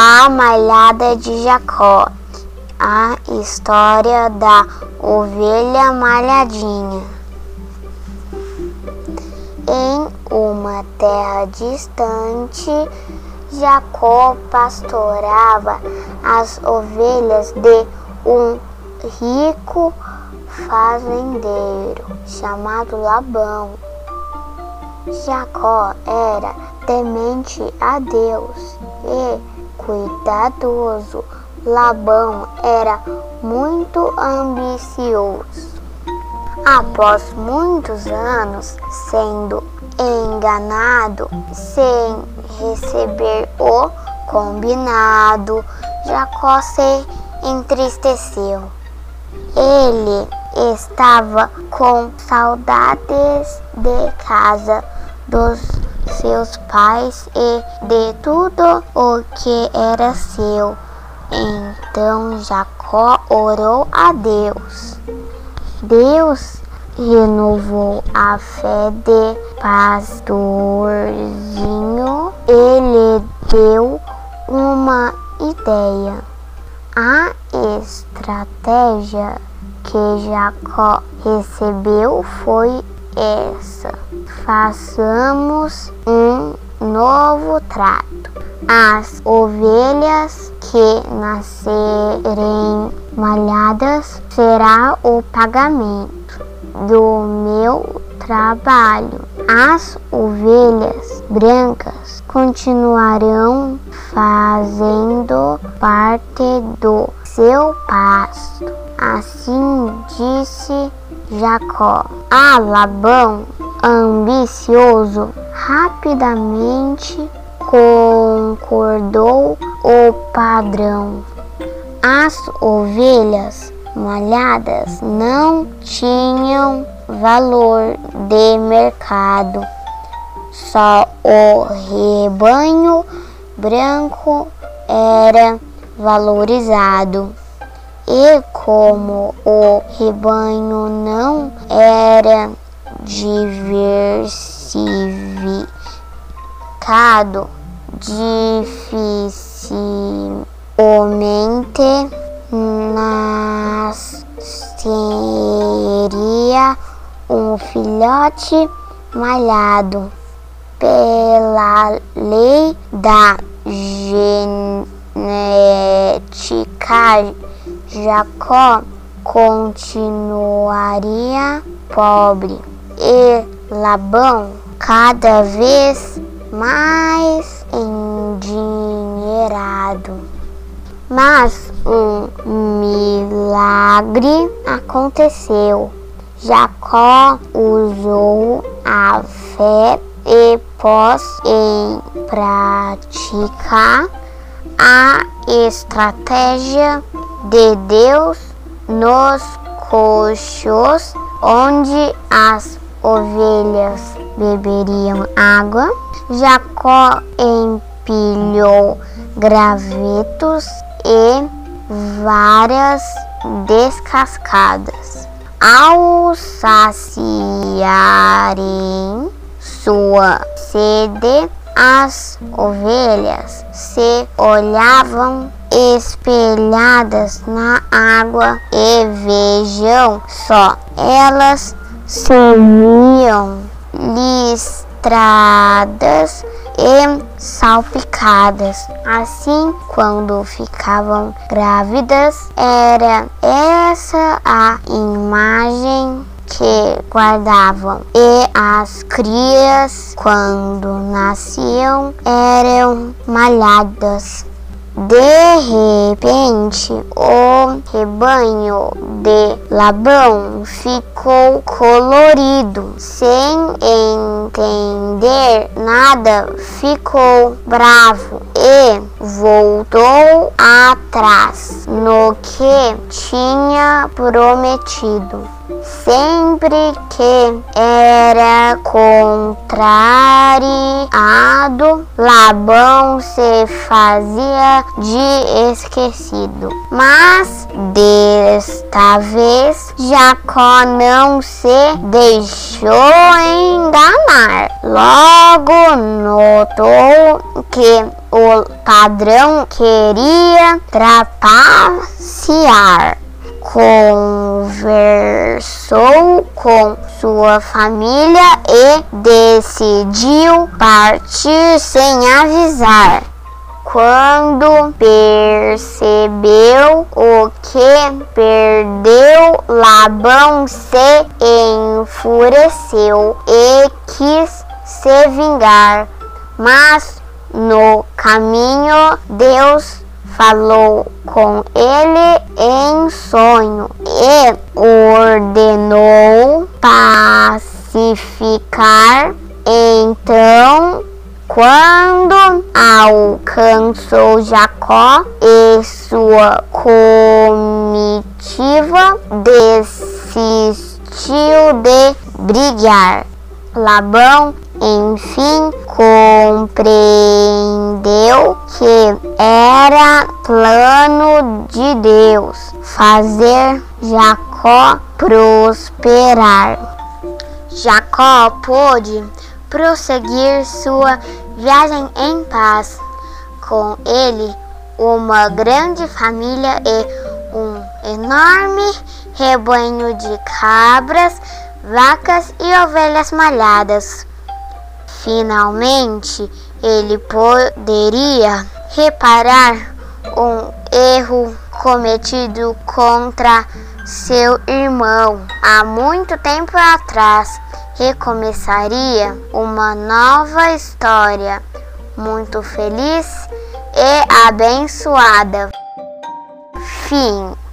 A malhada de Jacó. A história da ovelha malhadinha. Em uma terra distante, Jacó pastorava as ovelhas de um rico fazendeiro chamado Labão. Jacó era temente a Deus e cuidadoso. Labão era muito ambicioso. Após muitos anos sendo enganado sem receber o combinado, Jacó se entristeceu. Ele estava com saudades de casa dos seus pais e de tudo que era seu. Então Jacó orou a Deus. Deus renovou a fé de pastorzinho. Ele deu uma ideia. A estratégia que Jacó recebeu foi essa: façamos um novo trato. As ovelhas que nascerem malhadas será o pagamento do meu trabalho. As ovelhas brancas continuarão fazendo parte do seu pasto. Assim disse Jacó. A Labão, ambicioso, rapidamente concordou o padrão. As ovelhas malhadas não tinham valor de mercado. Só o rebanho branco era valorizado. E como o rebanho não era diversificado, dificilmente nasceria um filhote malhado pela lei da genética. Jacó continuaria pobre e Labão cada vez mais endinheirado. Mas um milagre aconteceu. Jacó usou a fé e pôs em prática a estratégia de Deus nos coxos onde as ovelhas beberiam água. Jacó empilhou gravetos e varas descascadas. Ao saciarem sua sede, as ovelhas se olhavam espelhadas na água e vejam só, elas serviam listradas e salpicadas. Assim, quando ficavam grávidas, era essa a imagem que guardavam. E as crias, quando nasciam, eram malhadas. De repente, o rebanho de Labão ficou colorido, sem entender nada, ficou bravo e voltou atrás no que tinha prometido. Sempre que era contrariado, Labão se fazia de esquecido. Mas desta vez Jacó não se deixou enganar. Logo notou que o padrão queria trapacear. Conversou com sua família e decidiu partir sem avisar. Quando percebeu o que perdeu, Labão se enfureceu e quis se vingar. Mas no caminho, Deus falou com ele em sonho e ordenou pacificar. Então quando alcançou Jacó e sua comitiva, desistiu de brigar. Labão, enfim, compreendeu que era plano de Deus fazer Jacó prosperar. Jacó pôde prosseguir sua viagem em paz. Com ele, uma grande família e um enorme rebanho de cabras, vacas e ovelhas malhadas. Finalmente, ele poderia reparar um erro cometido contra seu irmão há muito tempo atrás recomeçaria uma nova história muito feliz e abençoada. Fim.